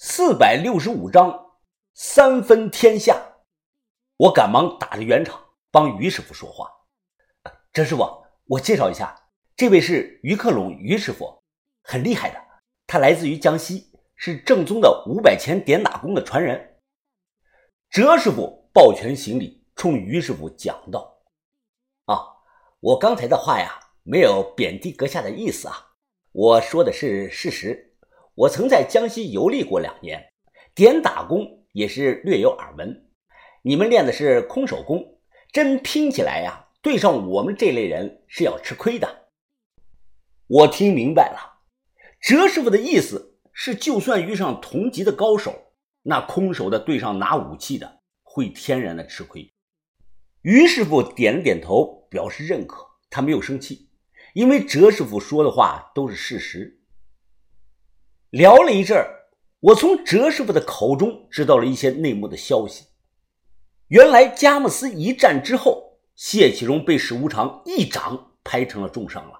四百六十五章，三分天下。我赶忙打着圆场，帮于师傅说话。张师傅，我介绍一下，这位是于克隆于师傅，很厉害的。他来自于江西，是正宗的五百钱点打工的传人。哲师傅抱拳行礼，冲于师傅讲道：“啊，我刚才的话呀，没有贬低阁下的意思啊，我说的是事实。”我曾在江西游历过两年，点打功也是略有耳闻。你们练的是空手功，真拼起来呀，对上我们这类人是要吃亏的。我听明白了，哲师傅的意思是，就算遇上同级的高手，那空手的对上拿武器的，会天然的吃亏。于师傅点了点头，表示认可。他没有生气，因为哲师傅说的话都是事实。聊了一阵儿，我从哲师傅的口中知道了一些内幕的消息。原来佳木斯一战之后，谢启荣被史无常一掌拍成了重伤了，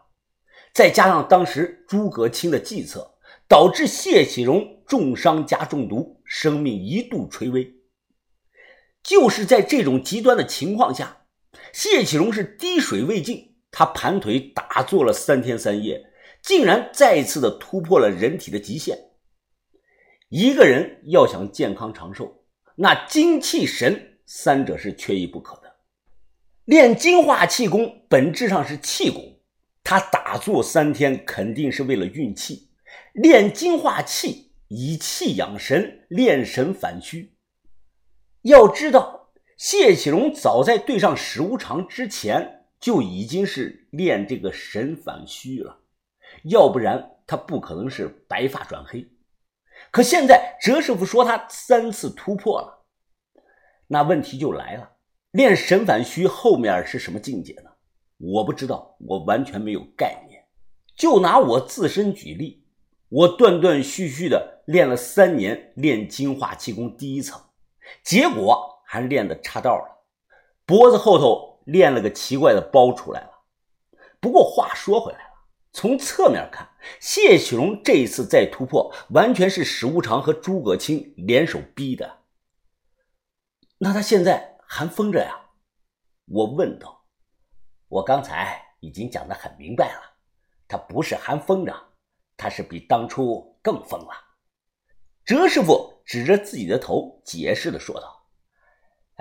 再加上当时诸葛青的计策，导致谢启荣重伤加中毒，生命一度垂危。就是在这种极端的情况下，谢启荣是滴水未进，他盘腿打坐了三天三夜。竟然再一次的突破了人体的极限。一个人要想健康长寿，那精气神三者是缺一不可的。练精化气功本质上是气功，他打坐三天肯定是为了运气。练精化气，以气养神，练神反虚。要知道，谢启荣早在对上史无常之前就已经是练这个神反虚了。要不然他不可能是白发转黑，可现在哲师傅说他三次突破了，那问题就来了：练神反虚后面是什么境界呢？我不知道，我完全没有概念。就拿我自身举例，我断断续续的练了三年，练精化气功第一层，结果还练的岔道了，脖子后头练了个奇怪的包出来了。不过话说回来。从侧面看，谢启荣这一次再突破，完全是史无常和诸葛青联手逼的。那他现在还疯着呀？我问道。我刚才已经讲得很明白了，他不是还疯着，他是比当初更疯了。哲师傅指着自己的头，解释的说道：“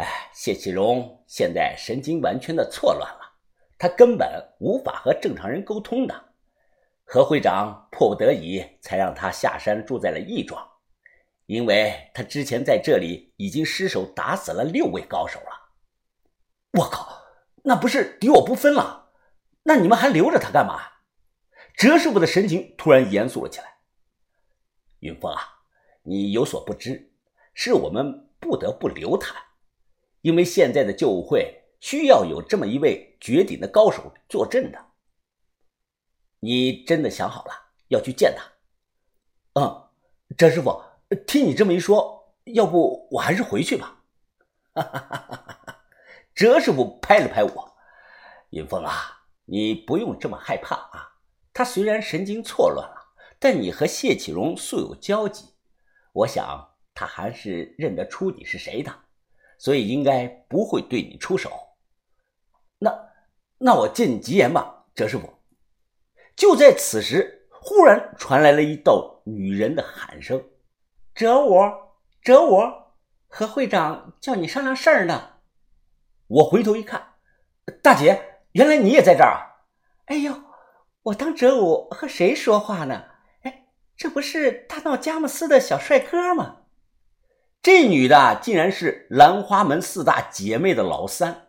哎，谢启荣现在神经完全的错乱了，他根本无法和正常人沟通的。”何会长迫不得已才让他下山住在了义庄，因为他之前在这里已经失手打死了六位高手了。我靠，那不是敌我不分了？那你们还留着他干嘛？哲师傅的神情突然严肃了起来。云峰啊，你有所不知，是我们不得不留他，因为现在的救会需要有这么一位绝顶的高手坐镇的。你真的想好了要去见他？嗯，哲师傅，听你这么一说，要不我还是回去吧。哈哈哈哈哈！哲师傅拍了拍我，云峰啊，你不用这么害怕啊。他虽然神经错乱了，但你和谢启荣素有交集，我想他还是认得出你是谁的，所以应该不会对你出手。那那我借你吉言吧，哲师傅。就在此时，忽然传来了一道女人的喊声：“哲武，哲武，何会长叫你商量事儿呢。”我回头一看，大姐，原来你也在这儿啊！哎呦，我当哲武和谁说话呢？哎，这不是大闹佳木斯的小帅哥吗？这女的竟然是兰花门四大姐妹的老三。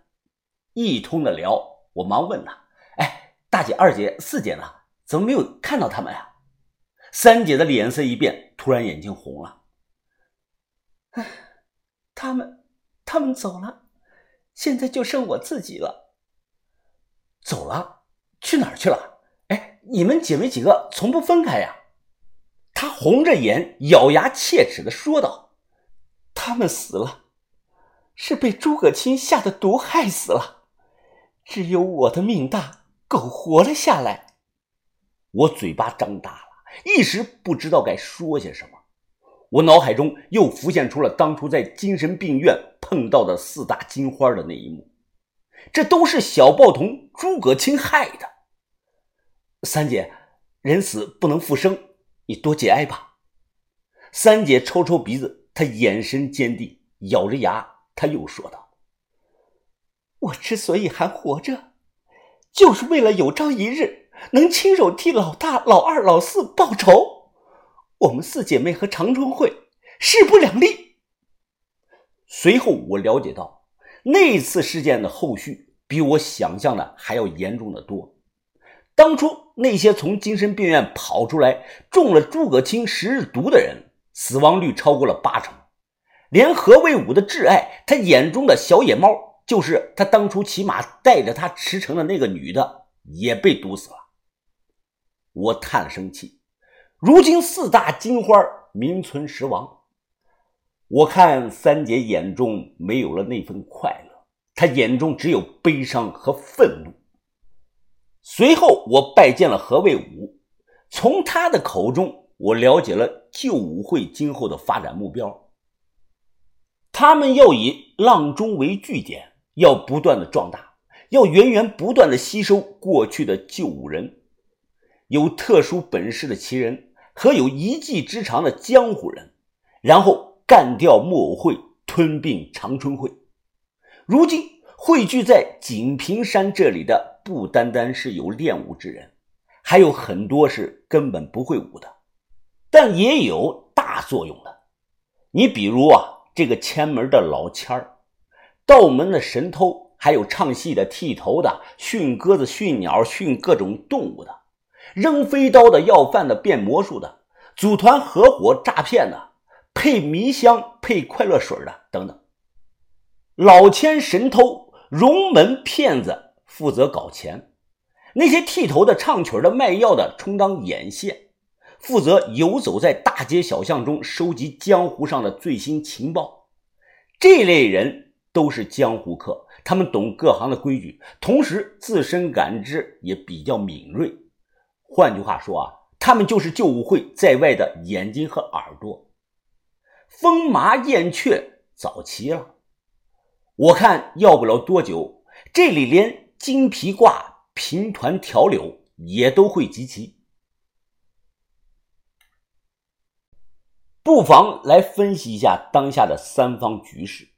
一通的聊，我忙问她：“哎，大姐、二姐、四姐呢？”怎么没有看到他们呀？三姐的脸色一变，突然眼睛红了。唉，他们，他们走了，现在就剩我自己了。走了？去哪儿去了？哎，你们姐妹几个从不分开呀？她红着眼，咬牙切齿的说道：“他们死了，是被诸葛青下的毒害死了，只有我的命大，苟活了下来。”我嘴巴张大了，一时不知道该说些什么。我脑海中又浮现出了当初在精神病院碰到的四大金花的那一幕，这都是小报童诸葛青害的。三姐，人死不能复生，你多节哀吧。三姐抽抽鼻子，她眼神坚定，咬着牙，她又说道：“我之所以还活着，就是为了有朝一日能亲手替老大、老二、老四报仇。”我们四姐妹和长春会势不两立。随后我了解到，那次事件的后续比我想象的还要严重的多。当初那些从精神病院跑出来中了诸葛青十日毒的人，死亡率超过了八成。连何卫武的挚爱，他眼中的小野猫，就是他当初骑马带着他驰骋的那个女的，也被毒死了。我叹了声气。如今四大金花名存实亡，我看三姐眼中没有了那份快乐，她眼中只有悲伤和愤怒。随后我拜见了何卫武，从他的口中我了解了旧武会今后的发展目标。他们要以阆中为据点，要不断的壮大，要源源不断的吸收过去的旧武人，有特殊本事的奇人。和有一技之长的江湖人，然后干掉木偶会，吞并长春会。如今汇聚在锦屏山这里的，不单单是有练武之人，还有很多是根本不会武的，但也有大作用的。你比如啊，这个前门的老千儿，道门的神偷，还有唱戏的、剃头的、驯鸽子、驯鸟、驯各种动物的。扔飞刀的、要饭的、变魔术的、组团合伙诈骗的、配迷香、配快乐水的等等。老千神偷、荣门骗子负责搞钱，那些剃头的、唱曲的、卖药的充当眼线，负责游走在大街小巷中收集江湖上的最新情报。这类人都是江湖客，他们懂各行的规矩，同时自身感知也比较敏锐。换句话说啊，他们就是救武会在外的眼睛和耳朵。风麻燕雀早齐了，我看要不了多久，这里连金皮挂、平团条柳也都会集齐。不妨来分析一下当下的三方局势。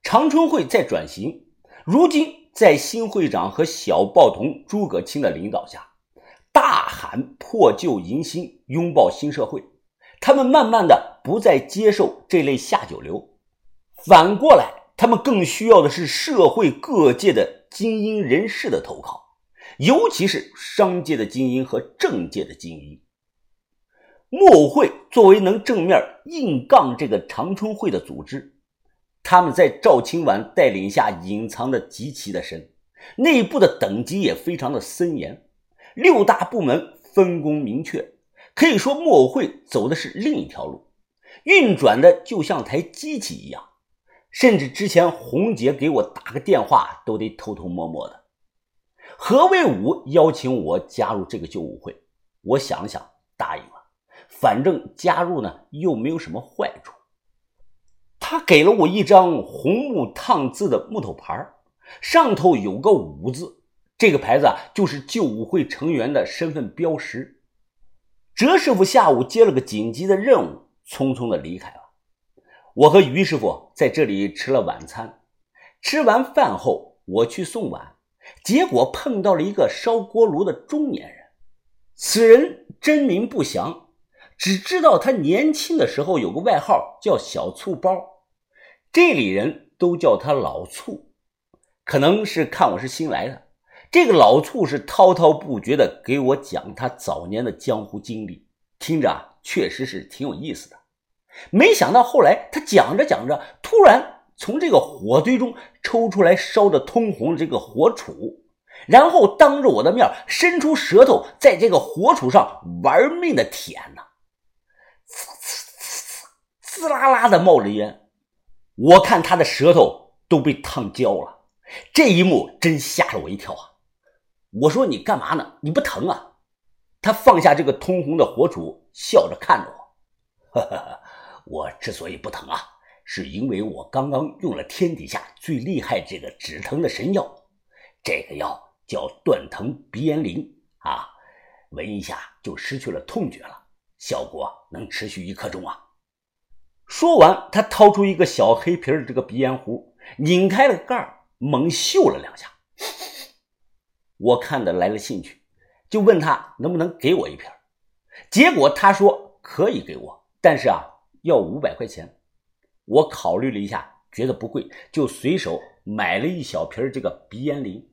长春会在转型，如今在新会长和小报童诸葛青的领导下。大喊破旧迎新，拥抱新社会。他们慢慢的不再接受这类下九流，反过来，他们更需要的是社会各界的精英人士的投靠，尤其是商界的精英和政界的精英。木偶会作为能正面硬杠这个长春会的组织，他们在赵青晚带领下隐藏的极其的深，内部的等级也非常的森严。六大部门分工明确，可以说木偶会走的是另一条路，运转的就像台机器一样。甚至之前红姐给我打个电话都得偷偷摸摸的。何卫武邀请我加入这个救舞会，我想想，答应了。反正加入呢又没有什么坏处。他给了我一张红木烫字的木头牌，上头有个武字。这个牌子啊，就是救舞会成员的身份标识。哲师傅下午接了个紧急的任务，匆匆的离开了。我和于师傅在这里吃了晚餐。吃完饭后，我去送碗，结果碰到了一个烧锅炉的中年人。此人真名不详，只知道他年轻的时候有个外号叫“小醋包”，这里人都叫他老醋。可能是看我是新来的。这个老醋是滔滔不绝的给我讲他早年的江湖经历，听着啊，确实是挺有意思的。没想到后来他讲着讲着，突然从这个火堆中抽出来烧的通红的这个火杵，然后当着我的面伸出舌头在这个火杵上玩命的舔呢，呲呲呲呲，滋啦啦的冒着烟。我看他的舌头都被烫焦了，这一幕真吓了我一跳啊！我说你干嘛呢？你不疼啊？他放下这个通红的火杵，笑着看着我。我之所以不疼啊，是因为我刚刚用了天底下最厉害这个止疼的神药，这个药叫断疼鼻炎灵啊，闻一下就失去了痛觉了，效果能持续一刻钟啊。说完，他掏出一个小黑瓶的这个鼻烟壶，拧开了盖，猛嗅了两下。我看的来了兴趣，就问他能不能给我一瓶。结果他说可以给我，但是啊，要五百块钱。我考虑了一下，觉得不贵，就随手买了一小瓶这个鼻炎灵。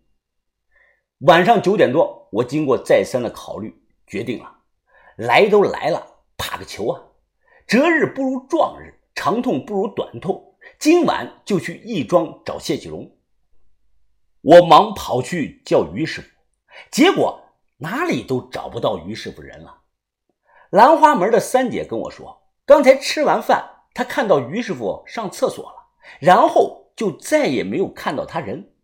晚上九点多，我经过再三的考虑，决定了，来都来了，怕个球啊！择日不如撞日，长痛不如短痛。今晚就去义庄找谢启荣。我忙跑去叫于师傅，结果哪里都找不到于师傅人了。兰花门的三姐跟我说，刚才吃完饭，她看到于师傅上厕所了，然后就再也没有看到他人。